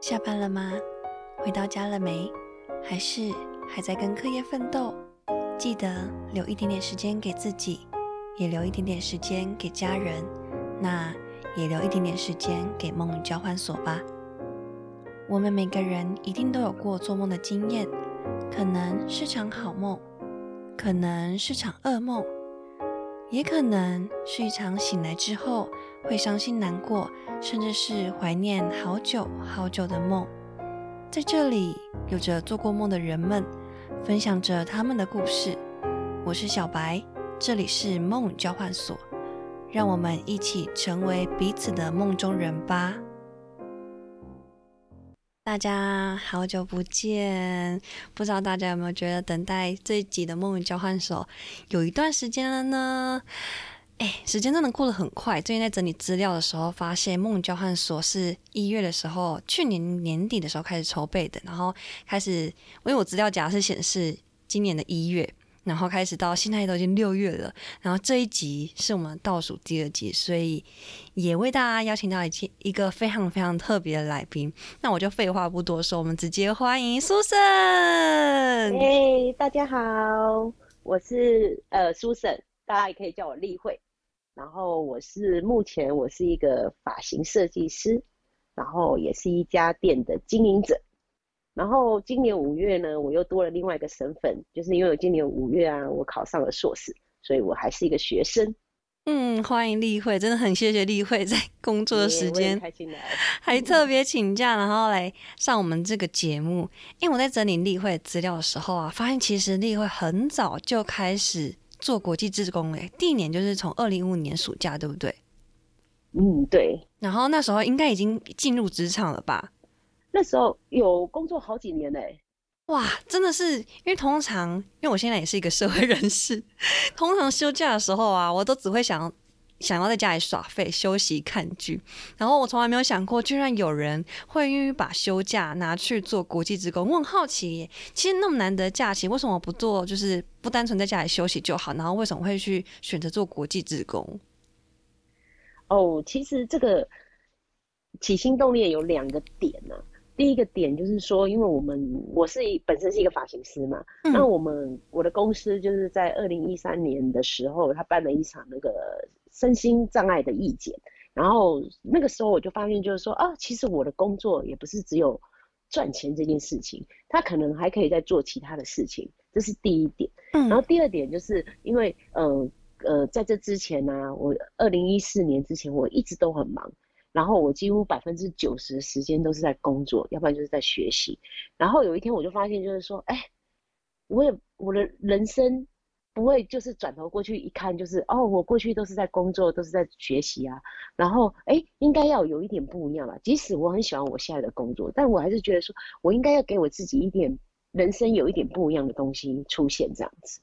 下班了吗？回到家了没？还是还在跟课业奋斗？记得留一点点时间给自己，也留一点点时间给家人，那也留一点点时间给梦交换所吧。我们每个人一定都有过做梦的经验，可能是场好梦，可能是场噩梦，也可能是一场醒来之后会伤心难过，甚至是怀念好久好久的梦。在这里，有着做过梦的人们，分享着他们的故事。我是小白，这里是梦交换所，让我们一起成为彼此的梦中人吧。大家好久不见，不知道大家有没有觉得等待这一集的梦与交换所有一段时间了呢？哎，时间真的过得很快。最近在整理资料的时候，发现梦交换所是一月的时候，去年年底的时候开始筹备的，然后开始，因为我资料夹是显示今年的一月，然后开始到现在都已经六月了，然后这一集是我们倒数第二集，所以也为大家邀请到一一个非常非常特别的来宾。那我就废话不多说，我们直接欢迎苏珊。哎，大家好，我是呃苏珊，大家也可以叫我丽慧。然后我是目前我是一个发型设计师，然后也是一家店的经营者。然后今年五月呢，我又多了另外一个身份，就是因为我今年五月啊，我考上了硕士，所以我还是一个学生。嗯，欢迎例会，真的很谢谢例会在 工作的时间，还特别请假，然后来上我们这个节目。因为我在整理例会资料的时候啊，发现其实例会很早就开始。做国际志工诶，第一年就是从二零一五年暑假，对不对？嗯，对。然后那时候应该已经进入职场了吧？那时候有工作好几年嘞。哇，真的是，因为通常，因为我现在也是一个社会人士，通常休假的时候啊，我都只会想。想要在家里耍废、休息、看剧，然后我从来没有想过，居然有人会愿意把休假拿去做国际职工。我很好奇，其实那么难得假期，为什么不做？就是不单纯在家里休息就好，然后为什么会去选择做国际职工？哦，其实这个起心动念有两个点呢。第一个点就是说，因为我们我是本身是一个发型师嘛，那我们我的公司就是在二零一三年的时候，他办了一场那个。身心障碍的义检，然后那个时候我就发现，就是说啊，其实我的工作也不是只有赚钱这件事情，他可能还可以再做其他的事情，这是第一点。嗯，然后第二点就是因为，呃呃，在这之前呢，我二零一四年之前我一直都很忙，然后我几乎百分之九十的时间都是在工作，要不然就是在学习。然后有一天我就发现，就是说，哎，我也我的人生。不会，就是转头过去一看，就是哦，我过去都是在工作，都是在学习啊。然后，哎，应该要有一点不一样吧。即使我很喜欢我现在的工作，但我还是觉得说，我应该要给我自己一点人生有一点不一样的东西出现这样子。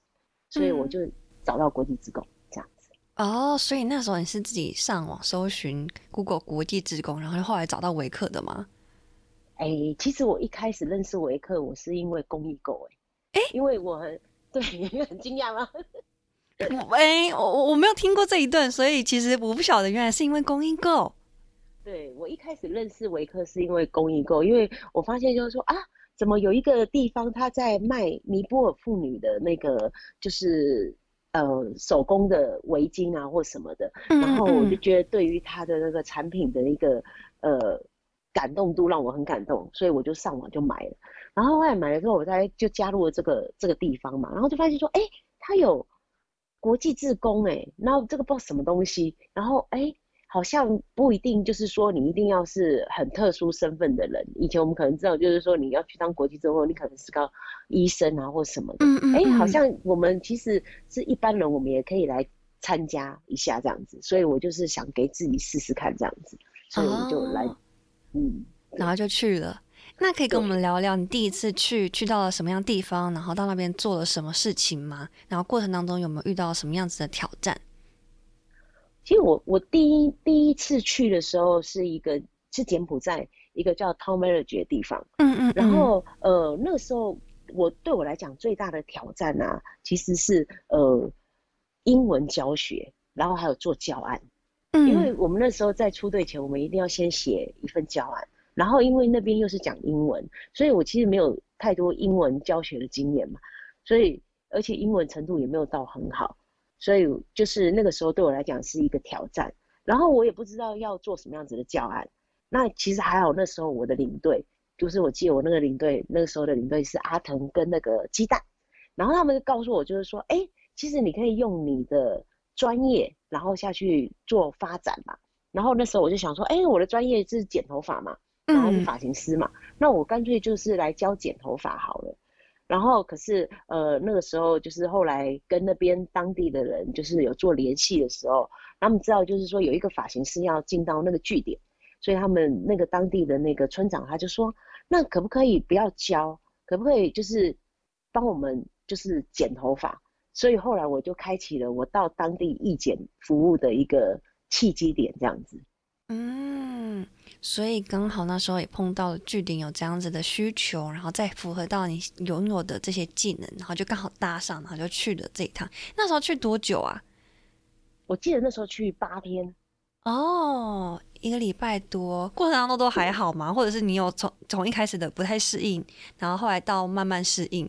所以我就找到国际职工这样子。哦，所以那时候你是自己上网搜寻 Google 国际职工，然后后来找到维克的吗？哎，其实我一开始认识维克，我是因为公益购哎，哎，因为我很。对，很惊讶吗？哎，我我我没有听过这一段，所以其实我不晓得，原来是因为供应够。对我一开始认识维克是因为公益购，因为我发现就是说啊，怎么有一个地方他在卖尼泊尔妇女的那个就是呃手工的围巾啊或什么的，然后我就觉得对于他的那个产品的一个呃感动度让我很感动，所以我就上网就买了。然后后来买了之后，我才就加入了这个这个地方嘛，然后就发现说，哎，他有国际志工，哎，然后这个不知道什么东西，然后哎，好像不一定就是说你一定要是很特殊身份的人，以前我们可能知道就是说你要去当国际政后，你可能是个医生啊或什么的，哎，好像我们其实是一般人，我们也可以来参加一下这样子，所以我就是想给自己试试看这样子，所以我就来，嗯，然后就去了。那可以跟我们聊聊你第一次去去到了什么样地方，然后到那边做了什么事情吗？然后过程当中有没有遇到什么样子的挑战？其实我我第一第一次去的时候是一个是柬埔寨一个叫 Tom Village 的地方，嗯嗯，然后呃那个时候我对我来讲最大的挑战啊，其实是呃英文教学，然后还有做教案，嗯，因为我们那时候在出队前，我们一定要先写一份教案。然后因为那边又是讲英文，所以我其实没有太多英文教学的经验嘛，所以而且英文程度也没有到很好，所以就是那个时候对我来讲是一个挑战。然后我也不知道要做什么样子的教案。那其实还好，那时候我的领队就是我记得我那个领队那个时候的领队是阿腾跟那个鸡蛋，然后他们就告诉我就是说，哎，其实你可以用你的专业然后下去做发展嘛。然后那时候我就想说，哎，我的专业是剪头发嘛，然后是发型师嘛，那我干脆就是来教剪头发好了。然后可是呃那个时候就是后来跟那边当地的人就是有做联系的时候。他们知道，就是说有一个发型师要进到那个据点，所以他们那个当地的那个村长他就说，那可不可以不要教，可不可以就是帮我们就是剪头发？所以后来我就开启了我到当地义剪服务的一个契机点，这样子。嗯，所以刚好那时候也碰到了据点有这样子的需求，然后再符合到你拥有的这些技能，然后就刚好搭上，然后就去了这一趟。那时候去多久啊？我记得那时候去八天，哦，一个礼拜多，过程当中都还好吗？或者是你有从从一开始的不太适应，然后后来到慢慢适应？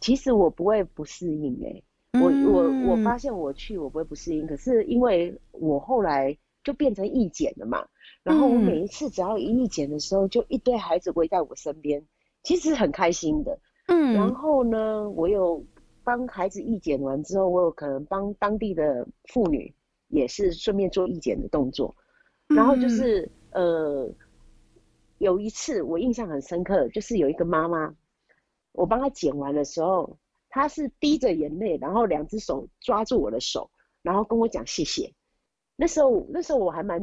其实我不会不适应哎，我我我发现我去我不会不适应，可是因为我后来就变成义剪了嘛，然后我每一次只要一义剪的时候，就一堆孩子围在我身边，其实很开心的，嗯，然后呢，我有。帮孩子义剪完之后，我有可能帮当地的妇女也是顺便做义剪的动作。然后就是呃，有一次我印象很深刻，就是有一个妈妈，我帮她剪完的时候，她是滴着眼泪，然后两只手抓住我的手，然后跟我讲谢谢。那时候那时候我还蛮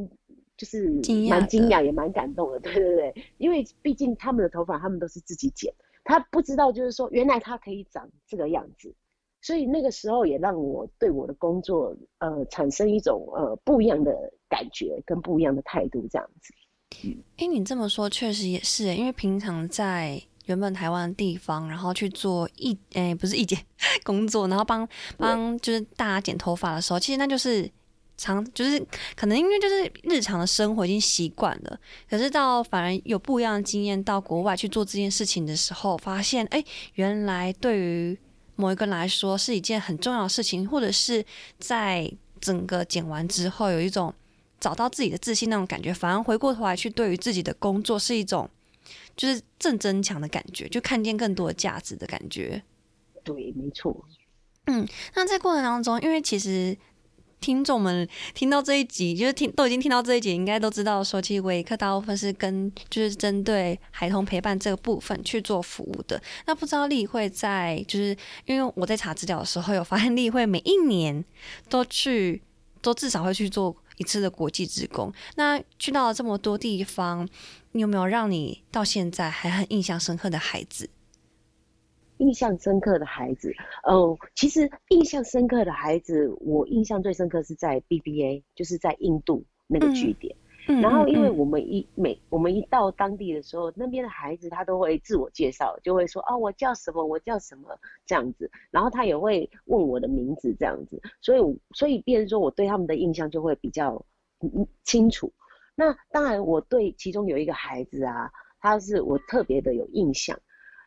就是蛮惊讶也蛮感动的，对对对，因为毕竟他们的头发他们都是自己剪。他不知道，就是说，原来他可以长这个样子，所以那个时候也让我对我的工作，呃，产生一种呃不一样的感觉跟不一样的态度，这样子。哎，你这么说确实也是，因为平常在原本台湾的地方，然后去做一，哎，不是一剪 工作，然后帮帮就是大家剪头发的时候，其实那就是。常就是可能因为就是日常的生活已经习惯了，可是到反而有不一样的经验，到国外去做这件事情的时候，发现哎，原来对于某一个人来说是一件很重要的事情，或者是在整个剪完之后有一种找到自己的自信那种感觉，反而回过头来去对于自己的工作是一种就是正增强的感觉，就看见更多的价值的感觉。对，没错。嗯，那在过程当中，因为其实。听众们听到这一集，就是听都已经听到这一集，应该都知道说，其实维克大部分是跟就是针对孩童陪伴这个部分去做服务的。那不知道立会在，就是因为我在查资料的时候有发现，立会每一年都去，都至少会去做一次的国际职工。那去到了这么多地方，你有没有让你到现在还很印象深刻的孩子？印象深刻的孩子，哦，其实印象深刻的孩子，我印象最深刻是在 BBA，就是在印度那个据点。嗯然后，因为我们一每我们一到当地的时候，那边的孩子他都会自我介绍，就会说哦，我叫什么，我叫什么这样子。然后他也会问我的名字这样子，所以所以变成说我对他们的印象就会比较清楚。那当然，我对其中有一个孩子啊，他是我特别的有印象。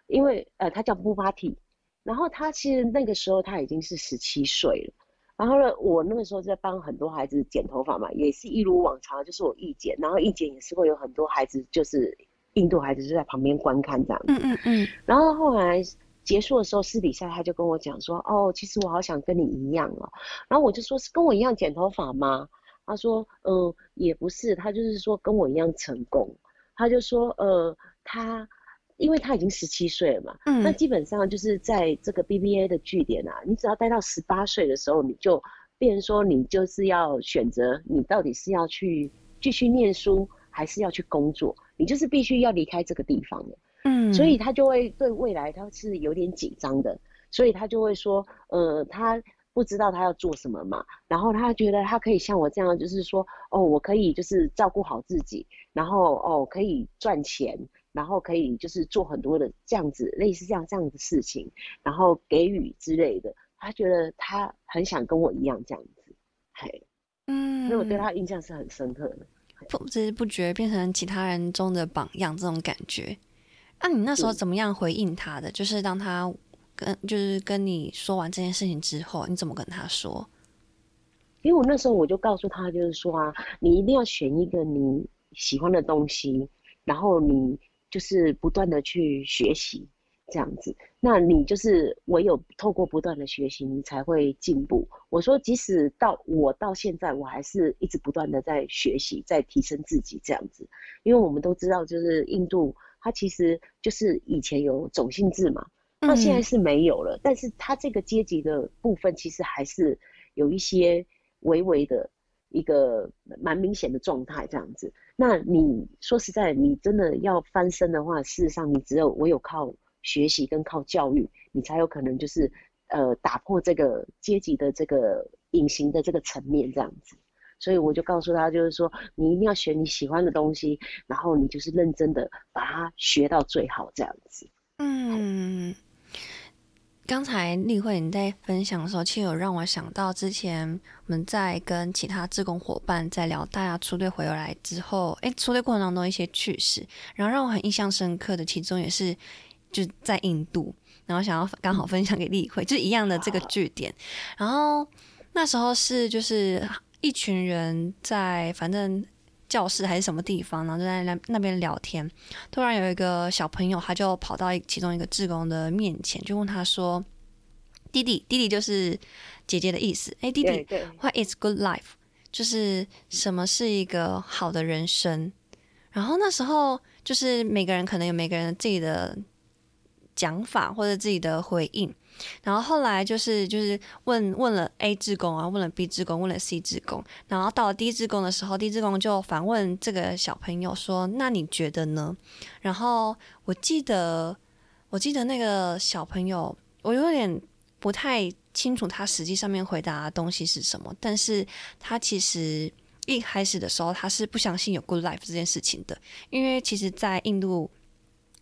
因为呃，他叫布巴提，然后他其实那个时候他已经是十七岁了，然后呢，我那个时候在帮很多孩子剪头发嘛，也是一如往常，就是我一剪，然后一剪也是会有很多孩子，就是印度孩子就在旁边观看这样子，嗯嗯嗯，然后后来结束的时候，私底下他就跟我讲说，哦，其实我好想跟你一样哦，然后我就说是跟我一样剪头发吗？他说，嗯，也不是，他就是说跟我一样成功，他就说，呃，他。因为他已经十七岁了嘛，嗯，那基本上就是在这个 BBA 的据点啊，你只要待到十八岁的时候，你就变成说你就是要选择你到底是要去继续念书，还是要去工作，你就是必须要离开这个地方的，嗯，所以他就会对未来他是有点紧张的，所以他就会说，呃，他不知道他要做什么嘛，然后他觉得他可以像我这样，就是说，哦，我可以就是照顾好自己，然后哦可以赚钱。然后可以就是做很多的这样子类似这样这样的事情，然后给予之类的。他觉得他很想跟我一样这样子，嘿，嗯，所以我对他印象是很深刻的。不知不觉变成其他人中的榜样，这种感觉。那你那时候怎么样回应他的？就是当他跟就是跟你说完这件事情之后，你怎么跟他说？因为我那时候我就告诉他，就是说啊，你一定要选一个你喜欢的东西，然后你就是不断的去学习，这样子。那你就是唯有透过不断的学习，你才会进步。我说，即使到我到现在，我还是一直不断的在学习，在提升自己这样子。因为我们都知道，就是印度，它其实就是以前有种姓制嘛，那现在是没有了，但是它这个阶级的部分，其实还是有一些。微微的一个蛮明显的状态，这样子。那你说实在，你真的要翻身的话，事实上你只有唯有靠学习跟靠教育，你才有可能就是呃打破这个阶级的这个隐形的这个层面，这样子。所以我就告诉他，就是说你一定要学你喜欢的东西，然后你就是认真的把它学到最好，这样子。嗯。刚才例会你在分享的时候，其实有让我想到之前我们在跟其他志工伙伴在聊大家出队回来之后，哎，出队过程当中一些趣事，然后让我很印象深刻的，其中也是就在印度，然后想要刚好分享给例会，就一样的这个据点，然后那时候是就是一群人在反正。教室还是什么地方，然后就在那那边聊天。突然有一个小朋友，他就跑到其中一个志工的面前，就问他说：“弟弟，弟弟就是姐姐的意思。哎，弟弟，What is good life？就是什么是一个好的人生？”然后那时候就是每个人可能有每个人自己的讲法或者自己的回应。然后后来就是就是问问了 A 志工啊，问了 B 志工，问了 C 志工，然后到了 D 志工的时候，D 志工就反问这个小朋友说：“那你觉得呢？”然后我记得我记得那个小朋友，我有点不太清楚他实际上面回答的东西是什么，但是他其实一开始的时候他是不相信有 good life 这件事情的，因为其实，在印度。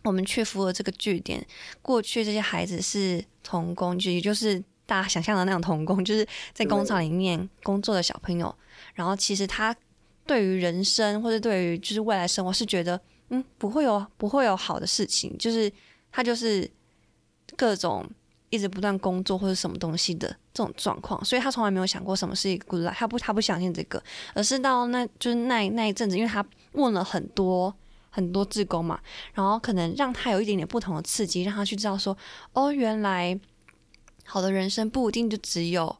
我们去服了这个据点，过去这些孩子是童工，就也就是大家想象的那种童工，就是在工厂里面工作的小朋友。然后其实他对于人生或者对于就是未来生活是觉得，嗯，不会有不会有好的事情，就是他就是各种一直不断工作或者什么东西的这种状况，所以他从来没有想过什么是一个 good life，他不他不相信这个，而是到那就是那那一阵子，因为他问了很多。很多志工嘛，然后可能让他有一点点不同的刺激，让他去知道说，哦，原来好的人生不一定就只有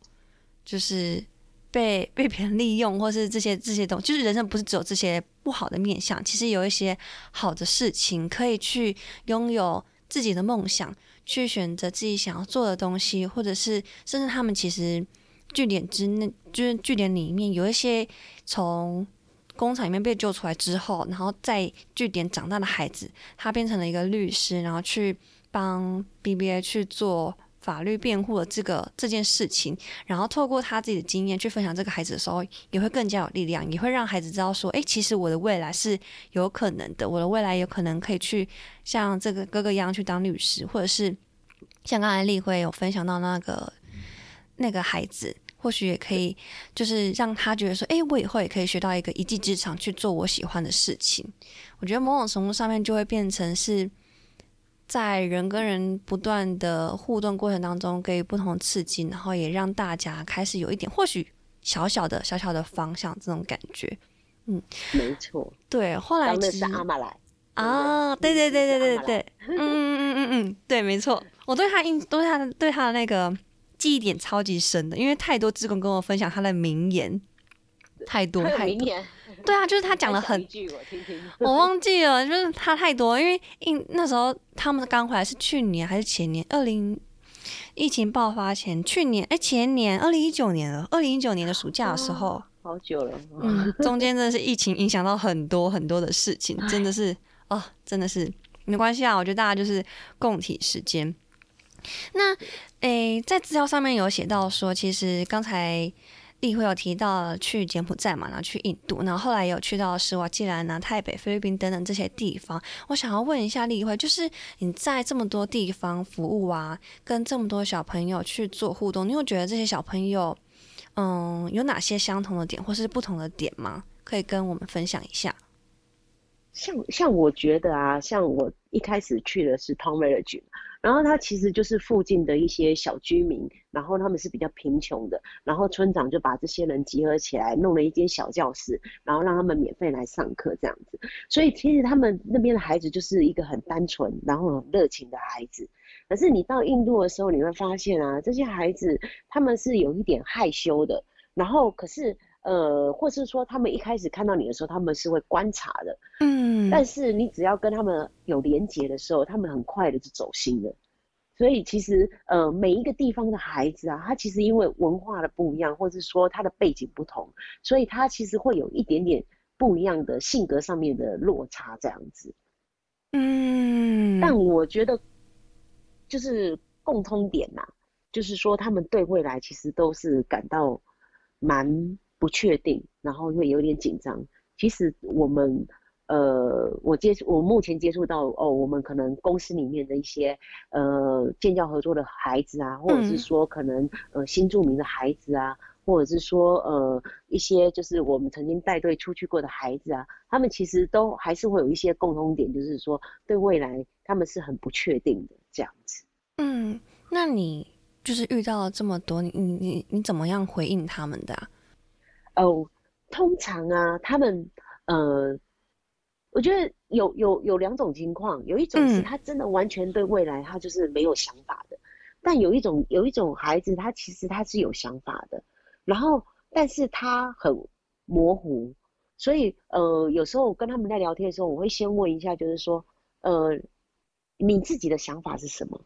就是被 被别人利用，或是这些这些东西，就是人生不是只有这些不好的面相，其实有一些好的事情可以去拥有自己的梦想，去选择自己想要做的东西，或者是甚至他们其实据点之内，就是据点里面有一些从。工厂里面被救出来之后，然后在据点长大的孩子，他变成了一个律师，然后去帮 BBA 去做法律辩护的这个这件事情，然后透过他自己的经验去分享这个孩子的时候，也会更加有力量，也会让孩子知道说，哎，其实我的未来是有可能的，我的未来有可能可以去像这个哥哥一样去当律师，或者是像刚才丽辉有分享到那个那个孩子。或许也可以，就是让他觉得说，哎，我以后也可以学到一个一技之长去做我喜欢的事情。我觉得某种程度上面就会变成是在人跟人不断的互动过程当中给予不同刺激，然后也让大家开始有一点或许小小的小小的方向这种感觉。嗯，没错。对，后来是阿玛来啊，对对对对对对，嗯嗯嗯嗯嗯，对，没错。我对他印，对他对他的那个。记忆点超级深的，因为太多志工跟我分享他的名言，太多太多。对啊，就是他讲了很，我忘记了，就是他太多。因为印那时候他们刚回来是去年还是前年？二零疫情爆发前，去年哎前年二零一九年了，二零一九年的暑假的时候，好久了。嗯，中间真的是疫情影响到很多很多的事情，真的是哦，真的是没关系啊。我觉得大家就是共体时间。那诶，在资料上面有写到说，其实刚才例会有提到去柬埔寨嘛，然后去印度，然后后来有去到斯瓦季兰啊、台北、菲律宾等等这些地方。我想要问一下例会，就是你在这么多地方服务啊，跟这么多小朋友去做互动，你有觉得这些小朋友，嗯，有哪些相同的点或是不同的点吗？可以跟我们分享一下？像像我觉得啊，像我一开始去的是 Town Village。然后他其实就是附近的一些小居民，然后他们是比较贫穷的，然后村长就把这些人集合起来，弄了一间小教室，然后让他们免费来上课这样子。所以其实他们那边的孩子就是一个很单纯，然后很热情的孩子。可是你到印度的时候，你会发现啊，这些孩子他们是有一点害羞的，然后可是。呃，或是说他们一开始看到你的时候，他们是会观察的，嗯，但是你只要跟他们有连接的时候，他们很快的就走心了。所以其实呃，每一个地方的孩子啊，他其实因为文化的不一样，或者是说他的背景不同，所以他其实会有一点点不一样的性格上面的落差这样子。嗯，但我觉得就是共通点呐，就是说他们对未来其实都是感到蛮。不确定，然后会有点紧张。其实我们，呃，我接触，我目前接触到哦，我们可能公司里面的一些呃建教合作的孩子啊，或者是说可能呃新著名的孩子啊，或者是说呃一些就是我们曾经带队出去过的孩子啊，他们其实都还是会有一些共通点，就是说对未来他们是很不确定的这样子。嗯，那你就是遇到了这么多，你你你你怎么样回应他们的？哦，通常啊，他们呃，我觉得有有有两种情况，有一种是他真的完全对未来他就是没有想法的，但有一种有一种孩子他其实他是有想法的，然后但是他很模糊，所以呃有时候我跟他们在聊天的时候，我会先问一下，就是说呃你自己的想法是什么？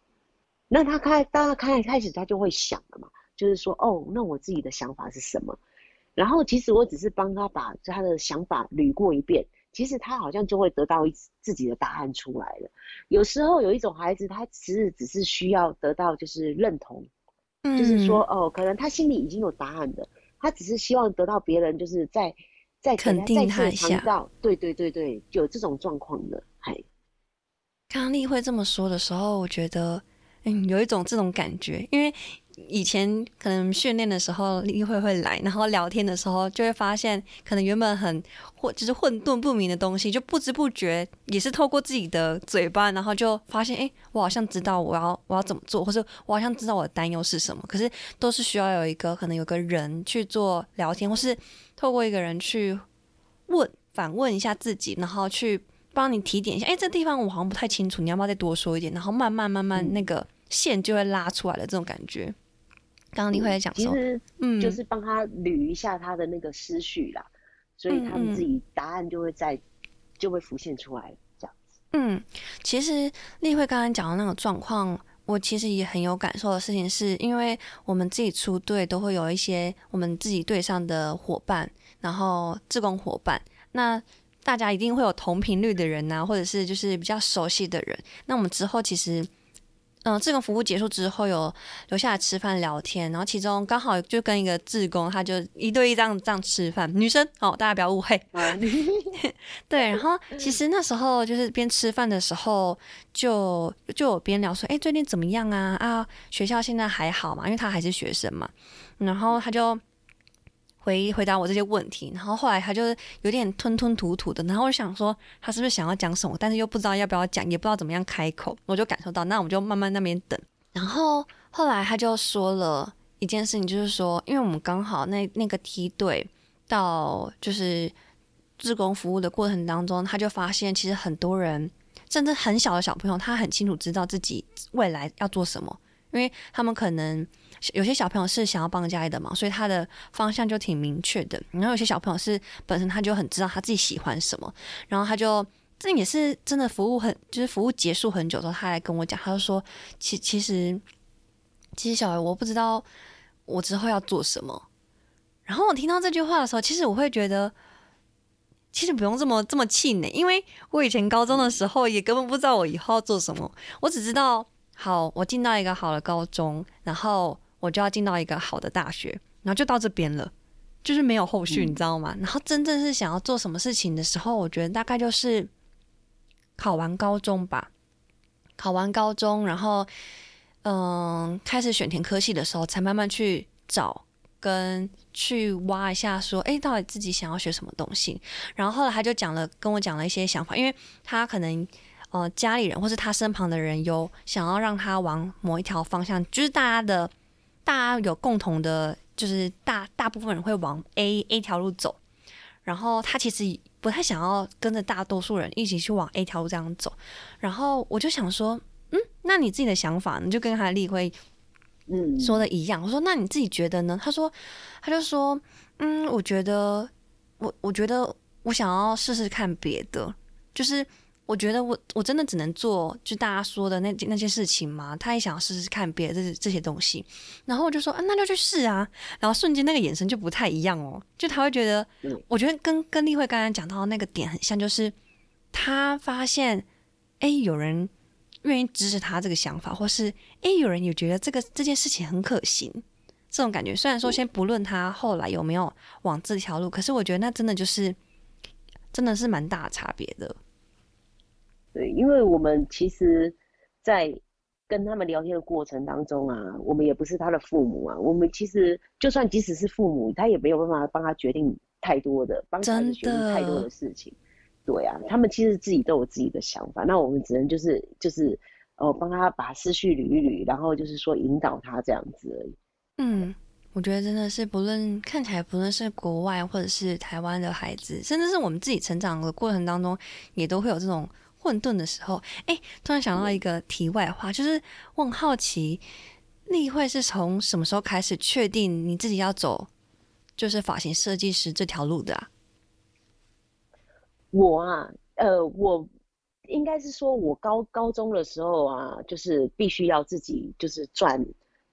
那他开当他开开始他就会想了嘛，就是说哦那我自己的想法是什么？然后其实我只是帮他把他的想法捋过一遍，其实他好像就会得到一自己的答案出来了。有时候有一种孩子，他其实只是需要得到就是认同，就是说哦，可能他心里已经有答案的，他只是希望得到别人就是在在肯定他一下。对对对对，有这种状况的。嗨，刚刚丽会这么说的时候，我觉得嗯，有一种这种感觉，因为。以前可能训练的时候，例会会来，然后聊天的时候就会发现，可能原本很或，就是混沌不明的东西，就不知不觉也是透过自己的嘴巴，然后就发现，哎，我好像知道我要我要怎么做，或者我好像知道我的担忧是什么。可是都是需要有一个可能有个人去做聊天，或是透过一个人去问反问一下自己，然后去帮你提点一下，哎，这地方我好像不太清楚，你要不要再多说一点？然后慢慢慢慢那个线就会拉出来了，这种感觉。刚刚你会在讲，其实嗯，就是帮他捋一下他的那个思绪啦，所以他们自己答案就会在就会浮现出来这样子。嗯，其实丽慧刚刚讲的那个状况，我其实也很有感受的事情，是因为我们自己出队都会有一些我们自己队上的伙伴，然后志工伙伴，那大家一定会有同频率的人呐，或者是就是比较熟悉的人，那我们之后其实。嗯，志工服务结束之后有留下来吃饭聊天，然后其中刚好就跟一个志工，他就一对一这样这样吃饭，女生哦，大家不要误会。对，然后其实那时候就是边吃饭的时候，就就有边聊说，哎，最近怎么样啊？啊，学校现在还好嘛？因为他还是学生嘛，然后他就。回回答我这些问题，然后后来他就有点吞吞吐吐的，然后我想说他是不是想要讲什么，但是又不知道要不要讲，也不知道怎么样开口，我就感受到，那我们就慢慢那边等。然后后来他就说了一件事情，就是说，因为我们刚好那那个梯队到就是志工服务的过程当中，他就发现其实很多人，甚至很小的小朋友，他很清楚知道自己未来要做什么，因为他们可能。有些小朋友是想要帮家里的忙，所以他的方向就挺明确的。然后有些小朋友是本身他就很知道他自己喜欢什么，然后他就这也是真的服务很，就是服务结束很久之后，他来跟我讲，他就说，其其实其实小孩我不知道我之后要做什么。然后我听到这句话的时候，其实我会觉得，其实不用这么这么气馁，因为我以前高中的时候也根本不知道我以后要做什么，我只知道好，我进到一个好的高中，然后。我就要进到一个好的大学，然后就到这边了，就是没有后续，你知道吗？然后真正是想要做什么事情的时候，我觉得大概就是考完高中吧。考完高中，然后嗯，开始选填科系的时候，才慢慢去找跟去挖一下，说，哎，到底自己想要学什么东西。然后后来他就讲了，跟我讲了一些想法，因为他可能呃家里人或是他身旁的人有想要让他往某一条方向，就是大家的大家有共同的，就是大大部分人会往 A A 条路走。然后他其实不太想要跟着大多数人一起去往 A 条路这样走。然后我就想说，嗯，那你自己的想法，你就跟他的例会。嗯，说的一样。我说，那你自己觉得呢？他说，他就说，嗯，我觉得，我我觉得我想要试试看别的，就是我觉得我我真的只能做就大家说的那那些事情吗？他也想要试试看别的这这些东西。然后我就说，啊，那就去试啊。然后瞬间那个眼神就不太一样哦，就他会觉得，我觉得跟跟丽慧刚刚讲到那个点很像，就是他发现，哎，有人。愿意支持他这个想法，或是哎，有人也觉得这个这件事情很可行，这种感觉。虽然说先不论他后来有没有往这条路，可是我觉得那真的就是真的是蛮大的差别的。对，因为我们其实，在跟他们聊天的过程当中啊，我们也不是他的父母啊，我们其实就算即使是父母，他也没有办法帮他决定太多的，帮他决定太多的事情。对啊，他们其实自己都有自己的想法，那我们只能就是就是哦帮他把思绪捋一捋，然后就是说引导他这样子而已。嗯，我觉得真的是不论看起来不论是国外或者是台湾的孩子，甚至是我们自己成长的过程当中，也都会有这种混沌的时候。哎，突然想到一个题外话，就是我很好奇，例会是从什么时候开始确定你自己要走就是发型设计师这条路的啊？我啊，呃，我应该是说，我高高中的时候啊，就是必须要自己就是赚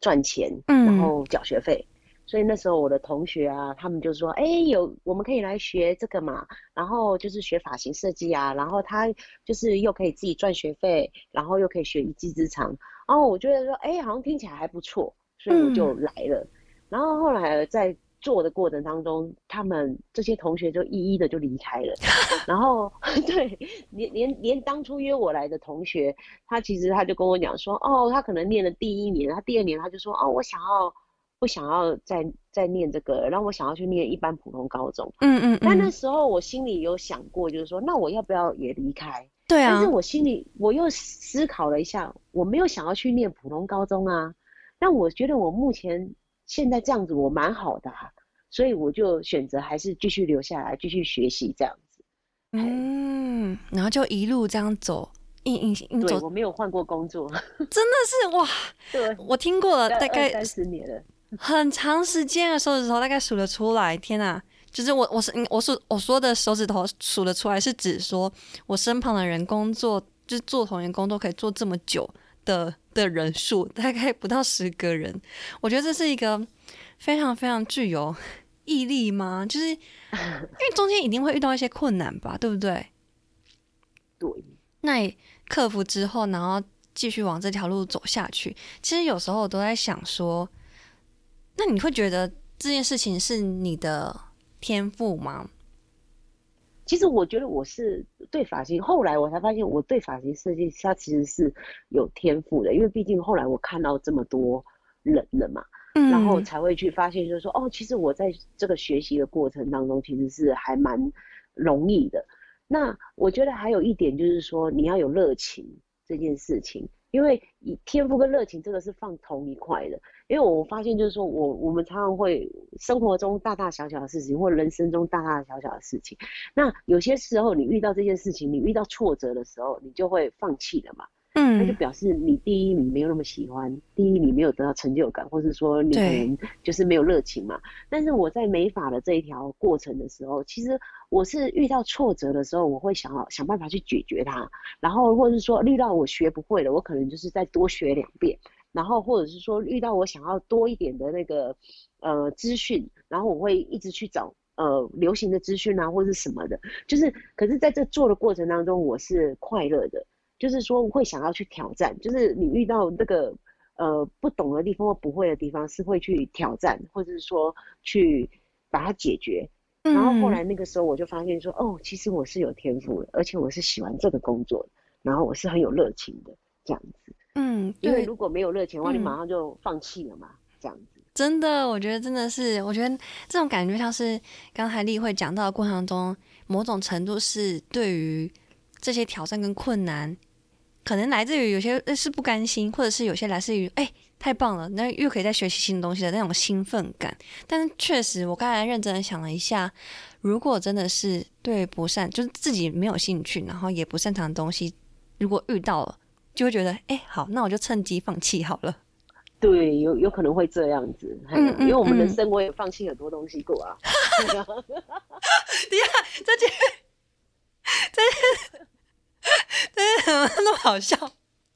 赚钱，然后缴学费。所以那时候我的同学啊，他们就说，哎，有我们可以来学这个嘛，然后就是学发型设计啊，然后他就是又可以自己赚学费，然后又可以学一技之长。然后我觉得说，哎，好像听起来还不错，所以我就来了。然后后来在。做的过程当中，他们这些同学就一一的就离开了，然后 对，连连连当初约我来的同学，他其实他就跟我讲说，哦，他可能念了第一年，他第二年他就说，哦，我想要不想要再再念这个，然后我想要去念一般普通高中，嗯嗯，但那时候我心里有想过，就是说，那我要不要也离开？对啊，但是我心里我又思考了一下，我没有想要去念普通高中啊，但我觉得我目前。现在这样子我蛮好的，啊所以我就选择还是继续留下来继续学习这样子。嗯，然后就一路这样走，硬硬硬走。我没有换过工作，真的是哇！对，我听过了，大概三十年了，很长时间的手指头大概数得出来。天哪，就是我我是我数我说的手指头数得出来，是指说我身旁的人工作就是做同一工作可以做这么久。的的人数大概不到十个人，我觉得这是一个非常非常具有毅力吗？就是因为中间一定会遇到一些困难吧，对不对？对。那你克服之后，然后继续往这条路走下去。其实有时候我都在想说，那你会觉得这件事情是你的天赋吗？其实我觉得我是对发型，后来我才发现我对发型设计它其实是有天赋的，因为毕竟后来我看到这么多人了嘛，嗯，然后才会去发现，就是说哦，其实我在这个学习的过程当中，其实是还蛮容易的。那我觉得还有一点就是说，你要有热情这件事情。因为以天赋跟热情这个是放同一块的，因为我发现就是说我我们常常会生活中大大小小的事情，或人生中大大小小的事情，那有些时候你遇到这件事情，你遇到挫折的时候，你就会放弃了嘛。嗯，那就表示你第一你没有那么喜欢，第一你没有得到成就感，或是说你可能就是没有热情嘛。但是我在美法的这一条过程的时候，其实我是遇到挫折的时候，我会想要想办法去解决它，然后或者是说遇到我学不会了，我可能就是再多学两遍，然后或者是说遇到我想要多一点的那个呃资讯，然后我会一直去找呃流行的资讯啊或者是什么的，就是可是在这做的过程当中，我是快乐的。就是说会想要去挑战，就是你遇到那个呃不懂的地方或不会的地方，是会去挑战，或者是说去把它解决。然后后来那个时候我就发现说，哦，其实我是有天赋的，而且我是喜欢这个工作的，然后我是很有热情的这样子。嗯，因为如果没有热情的话，你马上就放弃了嘛，这样子。真的，我觉得真的是，我觉得这种感觉像是刚才例会讲到的过程中，某种程度是对于这些挑战跟困难，可能来自于有些是不甘心，或者是有些来自于哎太棒了，那又可以再学习新东西的那种兴奋感。但是确实，我刚才认真的想了一下，如果真的是对不善，就是自己没有兴趣，然后也不擅长的东西，如果遇到了，就会觉得哎好，那我就趁机放弃好了。对，有有可能会这样子，嗯因为我们人生我也放弃很多东西过啊。对呀，这这这这 怎么那么好笑？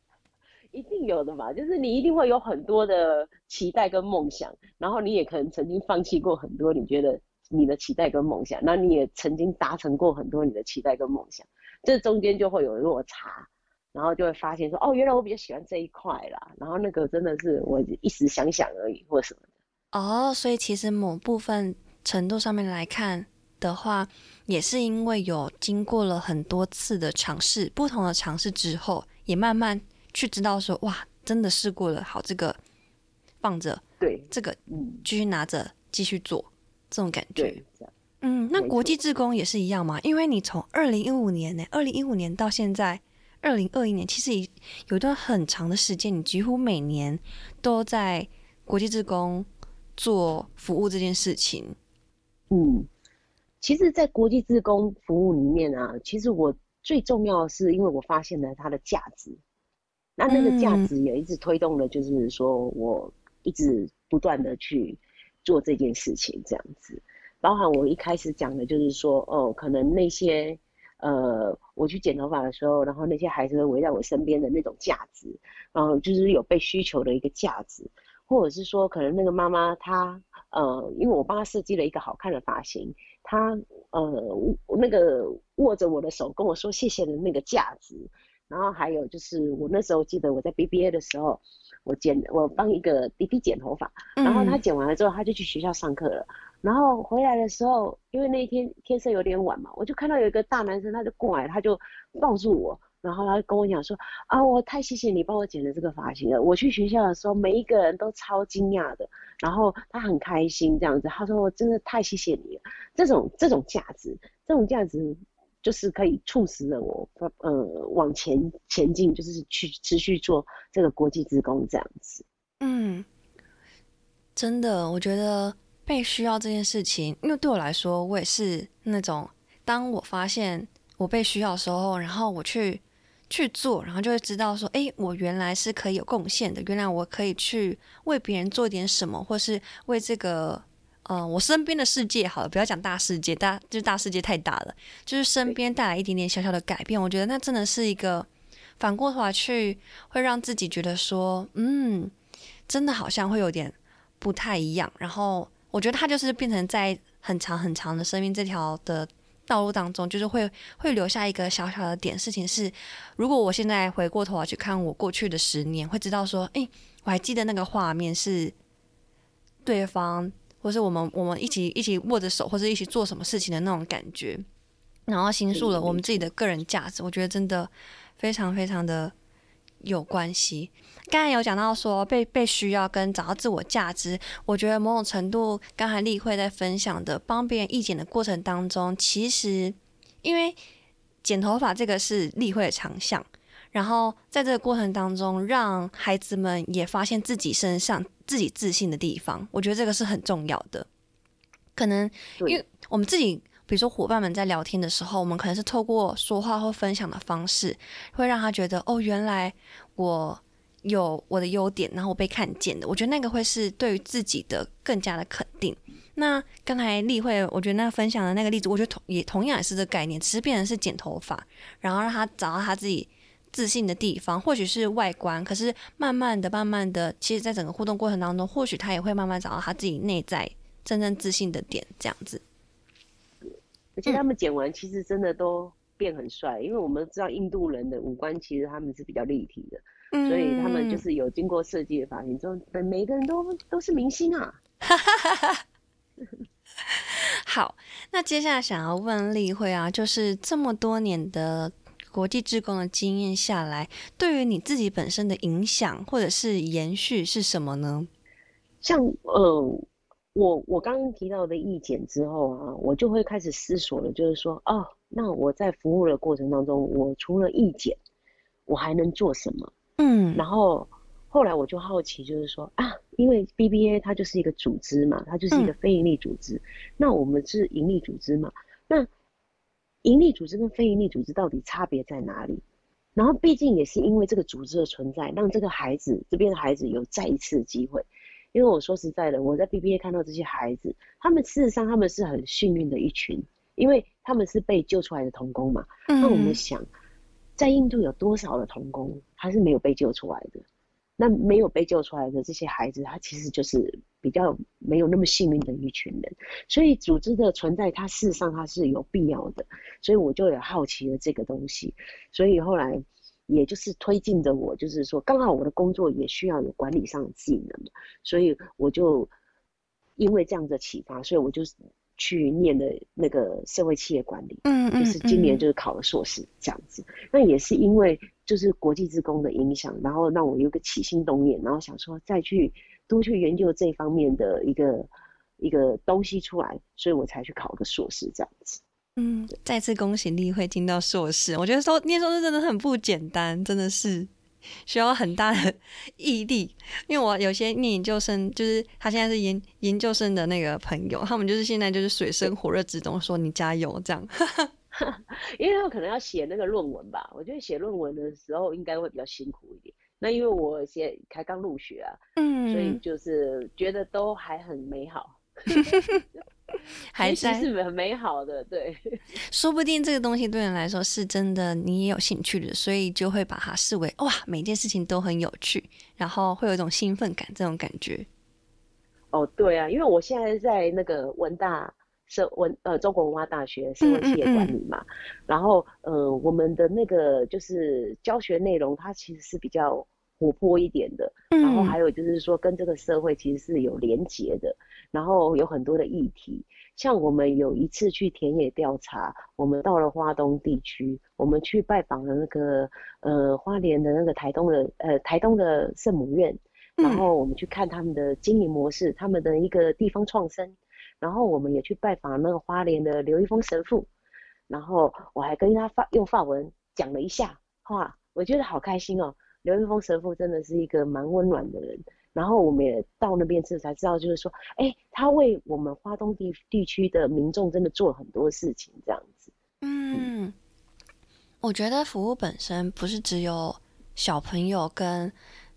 一定有的嘛，就是你一定会有很多的期待跟梦想，然后你也可能曾经放弃过很多你觉得你的期待跟梦想，那你也曾经达成过很多你的期待跟梦想，这中间就会有落差。然后就会发现说，哦，原来我比较喜欢这一块啦。然后那个真的是我一时想想而已，或什么的。哦，所以其实某部分程度上面来看的话，也是因为有经过了很多次的尝试，不同的尝试之后，也慢慢去知道说，哇，真的试过了，好，这个放着，对，这个嗯，继续拿着继续做，这种感觉。对，嗯，那国际志工也是一样嘛？因为你从二零一五年呢，二零一五年到现在。二零二一年，其实有一段很长的时间，你几乎每年都在国际志工做服务这件事情。嗯，其实，在国际志工服务里面啊，其实我最重要的是，因为我发现了它的价值。那那个价值也一直推动了，就是说我一直不断的去做这件事情，这样子。包含我一开始讲的，就是说，哦，可能那些。呃，我去剪头发的时候，然后那些孩子围在我身边的那种价值，然后就是有被需求的一个价值，或者是说，可能那个妈妈她，呃，因为我帮她设计了一个好看的发型，她呃那个握着我的手跟我说谢谢的那个价值，然后还有就是我那时候记得我在 BBA 的时候，我剪我帮一个弟弟剪头发，然后他剪完了之后他就去学校上课了。然后回来的时候，因为那一天天色有点晚嘛，我就看到有一个大男生，他就过来，他就抱住我，然后他跟我讲说：“啊，我太谢谢你帮我剪了这个发型了。我去学校的时候，每一个人都超惊讶的，然后他很开心这样子。他说我真的太谢谢你了。这种这种价值，这种价值就是可以促使了我呃往前前进，就是去持续做这个国际职工这样子。嗯，真的，我觉得。被需要这件事情，因为对我来说，我也是那种，当我发现我被需要的时候，然后我去去做，然后就会知道说，哎，我原来是可以有贡献的，原来我可以去为别人做点什么，或是为这个，呃，我身边的世界，好了，不要讲大世界，大就是大世界太大了，就是身边带来一点点小小的改变，我觉得那真的是一个反过头来去会让自己觉得说，嗯，真的好像会有点不太一样，然后。我觉得他就是变成在很长很长的生命这条的道路当中，就是会会留下一个小小的点。事情是，如果我现在回过头来去看我过去的十年，会知道说，哎，我还记得那个画面是对方，或是我们我们一起一起握着手，或者一起做什么事情的那种感觉，然后倾诉了我们自己的个人价值。我觉得真的非常非常的。有关系。刚才有讲到说被被需要跟找到自我价值，我觉得某种程度，刚才例会在分享的帮别人意见的过程当中，其实因为剪头发这个是例会的长项，然后在这个过程当中，让孩子们也发现自己身上自己自信的地方，我觉得这个是很重要的。可能因为我们自己。比如说，伙伴们在聊天的时候，我们可能是透过说话或分享的方式，会让他觉得哦，原来我有我的优点，然后我被看见的。我觉得那个会是对于自己的更加的肯定。那刚才例会，我觉得那分享的那个例子，我觉得同也同样也是这个概念，只是变成是剪头发，然后让他找到他自己自信的地方，或许是外观，可是慢慢的、慢慢的，其实在整个互动过程当中，或许他也会慢慢找到他自己内在真正自信的点，这样子。而且他们剪完其实真的都变很帅，因为我们知道印度人的五官其实他们是比较立体的，所以他们就是有经过设计的发型，之后每个人都都是明星啊。好，那接下来想要问例会啊，就是这么多年的国际志工的经验下来，对于你自己本身的影响或者是延续是什么呢？像呃，我我刚刚提到的意见之后啊，我就会开始思索了，就是说，哦，那我在服务的过程当中，我除了意见，我还能做什么？嗯，然后后来我就好奇，就是说啊，因为 BBA 它就是一个组织嘛，它就是一个非盈利组织，那我们是盈利组织嘛，那盈利组织跟非盈利组织到底差别在哪里？然后毕竟也是因为这个组织的存在，让这个孩子这边的孩子有再一次的机会。因为我说实在的，我在 BBA 看到这些孩子，他们事实上他们是很幸运的一群，因为他们是被救出来的童工嘛。那我们想，在印度有多少的童工他是没有被救出来的？那没有被救出来的这些孩子，他其实就是比较没有那么幸运的一群人。所以组织的存在，它事实上它是有必要的。所以我就有好奇了这个东西，所以后来。也就是推进着我，就是说，刚好我的工作也需要有管理上的技能，所以我就因为这样的启发，所以我就去念的那个社会企业管理，嗯嗯，就是今年就是考了硕士这样子。那也是因为就是国际职工的影响，然后让我有个起心动念，然后想说再去多去研究这方面的一个一个东西出来，所以我才去考个硕士这样子。嗯，再次恭喜立慧进到硕士。我觉得说念硕士真的很不简单，真的是需要很大的毅力。因为我有些念研究生，就是他现在是研研究生的那个朋友，他们就是现在就是水深火热之中，说你加油这样。因为他可能要写那个论文吧，我觉得写论文的时候应该会比较辛苦一点。那因为我现才刚入学啊，嗯，所以就是觉得都还很美好。还在是很美好的，对。说不定这个东西对人来说是真的，你也有兴趣的，所以就会把它视为哇，每件事情都很有趣，然后会有一种兴奋感，这种感觉。哦，对啊，因为我现在在那个文大社文呃中国文化大学社会企业管理嘛，然后呃我们的那个就是教学内容，它其实是比较活泼一点的，然后还有就是说跟这个社会其实是有连结的。然后有很多的议题，像我们有一次去田野调查，我们到了花东地区，我们去拜访了那个呃花莲的那个台东的呃台东的圣母院，然后我们去看他们的经营模式，他们的一个地方创生，然后我们也去拜访那个花莲的刘一峰神父，然后我还跟他发用法文讲了一下话，我觉得好开心哦，刘一峰神父真的是一个蛮温暖的人。然后我们也到那边之后才知道，就是说，哎，他为我们华东地地区的民众真的做了很多事情，这样子。嗯，我觉得服务本身不是只有小朋友跟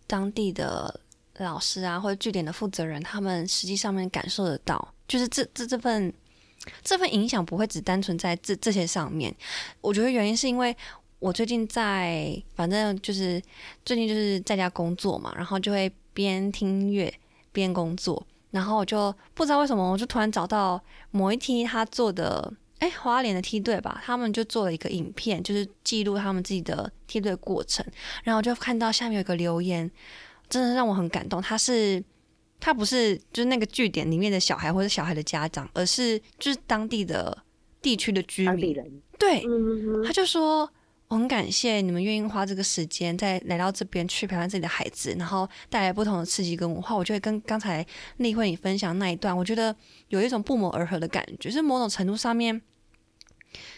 当地的老师啊，或者据点的负责人，他们实际上面感受得到，就是这这这份这份影响不会只单纯在这这些上面。我觉得原因是因为我最近在，反正就是最近就是在家工作嘛，然后就会。边听音乐边工作，然后我就不知道为什么，我就突然找到某一梯他做的，哎，花莲的梯队吧，他们就做了一个影片，就是记录他们自己的梯队过程。然后就看到下面有一个留言，真的让我很感动。他是他不是就是那个据点里面的小孩或者小孩的家长，而是就是当地的地区的居民。对，他就说。我很感谢你们愿意花这个时间再来到这边去陪伴自己的孩子，然后带来不同的刺激跟文化。我就会跟刚才例会你分享那一段，我觉得有一种不谋而合的感觉，是某种程度上面，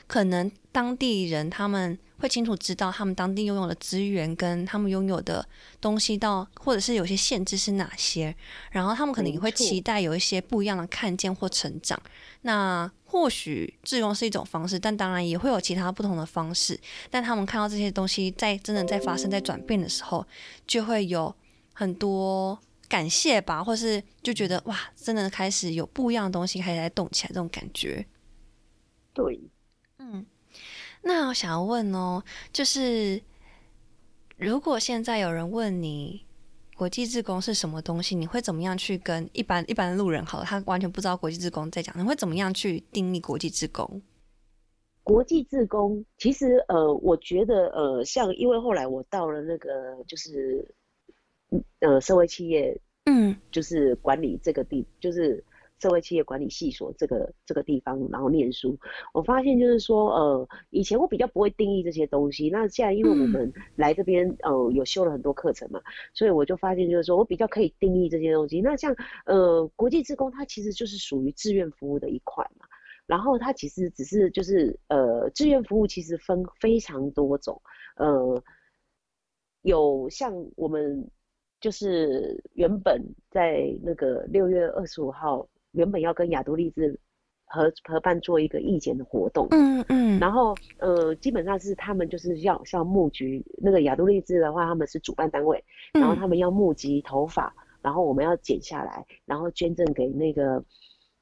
可能当地人他们会清楚知道他们当地拥有的资源跟他们拥有的东西到，或者是有些限制是哪些，然后他们可能也会期待有一些不一样的看见或成长。那或许自用是一种方式，但当然也会有其他不同的方式。但他们看到这些东西在真的在发生、在转变的时候，就会有很多感谢吧，或是就觉得哇，真的开始有不一样的东西开始在动起来，这种感觉。对，嗯。那我想要问哦，就是如果现在有人问你。国际志工是什么东西？你会怎么样去跟一般一般的路人，好，他完全不知道国际志工在讲，你会怎么样去定义国际志工？国际志工其实，呃，我觉得，呃，像因为后来我到了那个就是，呃，社会企业，嗯，就是管理这个地，就是社会企业管理系所这个这个地方，然后念书，我发现就是说，呃，以前我比较不会定义这些东西，那现在因为我们来这边，呃，有修了很多课程嘛，所以我就发现就是说我比较可以定义这些东西。那像呃国际职工，它其实就是属于志愿服务的一块嘛，然后它其实只是就是呃志愿服务其实分非常多种，呃，有像我们就是原本在那个六月二十五号。原本要跟亚都丽志合合办做一个义剪的活动，嗯嗯，然后呃，基本上是他们就是要像募集那个亚都丽志的话，他们是主办单位，然后他们要募集头发，然后我们要剪下来，然后捐赠给那个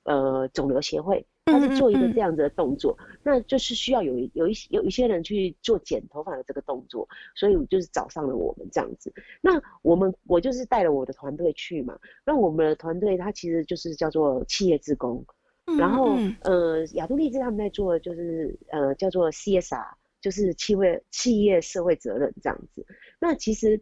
呃肿瘤协会。他是做一个这样子的动作，那就是需要有有一有一些人去做剪头发的这个动作，所以就是找上了我们这样子。那我们我就是带了我的团队去嘛。那我们的团队它其实就是叫做企业职工，然后呃亚都丽兹他们在做的就是呃叫做 CSR，就是企业企业社会责任这样子。那其实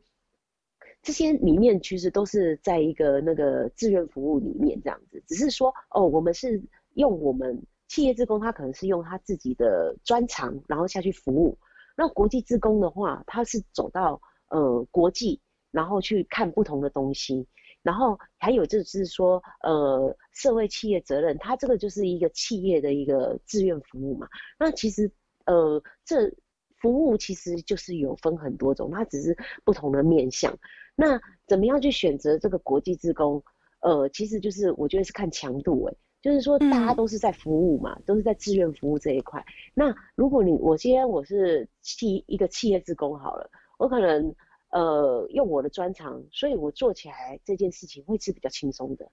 这些里面其实都是在一个那个志愿服务里面这样子，只是说哦我们是。用我们企业职工，他可能是用他自己的专长，然后下去服务。那国际职工的话，他是走到呃国际，然后去看不同的东西。然后还有就是说，呃，社会企业责任，它这个就是一个企业的一个志愿服务嘛。那其实呃，这服务其实就是有分很多种，它只是不同的面向。那怎么样去选择这个国际职工？呃，其实就是我觉得是看强度诶。就是说，大家都是在服务嘛，都是在志愿服务这一块。那如果你我今天我是企一个企业职工好了，我可能呃用我的专长，所以我做起来这件事情会是比较轻松的。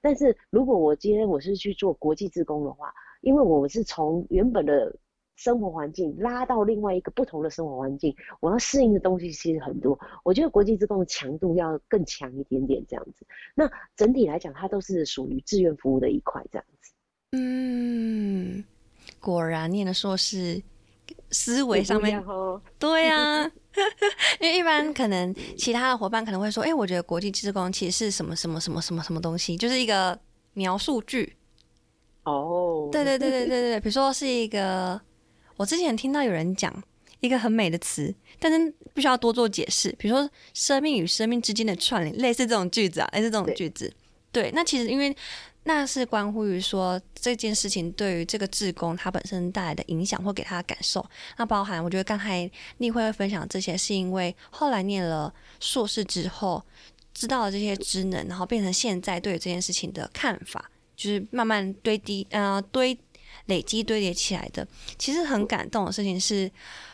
但是如果我今天我是去做国际职工的话，因为我是从原本的。生活环境拉到另外一个不同的生活环境，我要适应的东西其实很多。我觉得国际职工的强度要更强一点点，这样子。那整体来讲，它都是属于志愿服务的一块，这样子。嗯，果然念的硕士，思维上面，对啊，因为一般可能其他的伙伴可能会说，哎，我觉得国际职工其实是什么什么什么什么什么东西，就是一个描述句。哦，对对对对对对，比如说是一个。我之前听到有人讲一个很美的词，但是必须要多做解释，比如说生命与生命之间的串联，类似这种句子啊，类似这种句子。对，那其实因为那是关乎于说这件事情对于这个志工他本身带来的影响或给他的感受。那包含我觉得刚才例会会分享这些，是因为后来念了硕士之后，知道了这些职能，然后变成现在对这件事情的看法，就是慢慢堆低，呃，堆。累积堆叠起来的，其实很感动的事情是，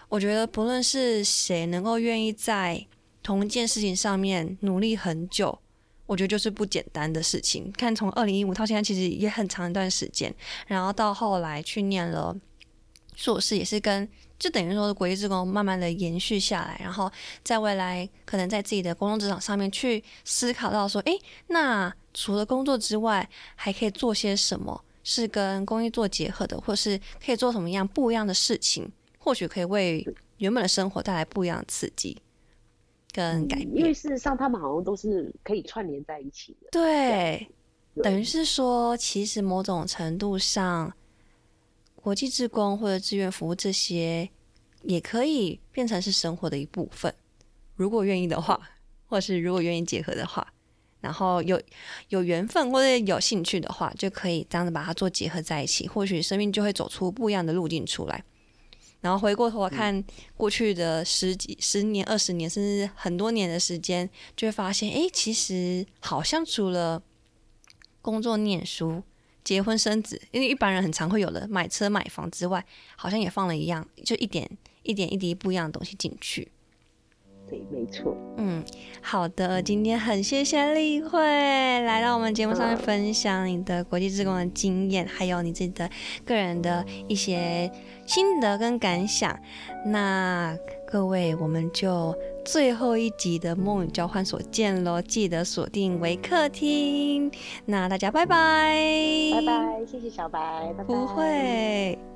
我觉得不论是谁能够愿意在同一件事情上面努力很久，我觉得就是不简单的事情。看从二零一五到现在，其实也很长一段时间，然后到后来去念了硕士，也是跟就等于说国际职工慢慢的延续下来，然后在未来可能在自己的工作职场上面去思考到说，诶，那除了工作之外，还可以做些什么？是跟公益做结合的，或是可以做什么样不一样的事情，或许可以为原本的生活带来不一样的刺激跟改变。因为事实上，他们好像都是可以串联在一起的。对，等于是说，其实某种程度上，国际志工或者志愿服务这些，也可以变成是生活的一部分。如果愿意的话，或是如果愿意结合的话。然后有有缘分或者有兴趣的话，就可以这样子把它做结合在一起，或许生命就会走出不一样的路径出来。然后回过头来看过去的十几、十年、二十年，甚至很多年的时间，就会发现，哎，其实好像除了工作、念书、结婚、生子，因为一般人很常会有的买车、买房之外，好像也放了一样，就一点一点一滴不一样的东西进去。对，没错。嗯，好的，今天很谢谢丽慧来到我们节目上面分享你的国际职工的经验，还有你自己的个人的一些心得跟感想。那各位，我们就最后一集的梦与交换所见喽，记得锁定为客厅。那大家拜拜，拜拜，谢谢小白，拜拜。不会。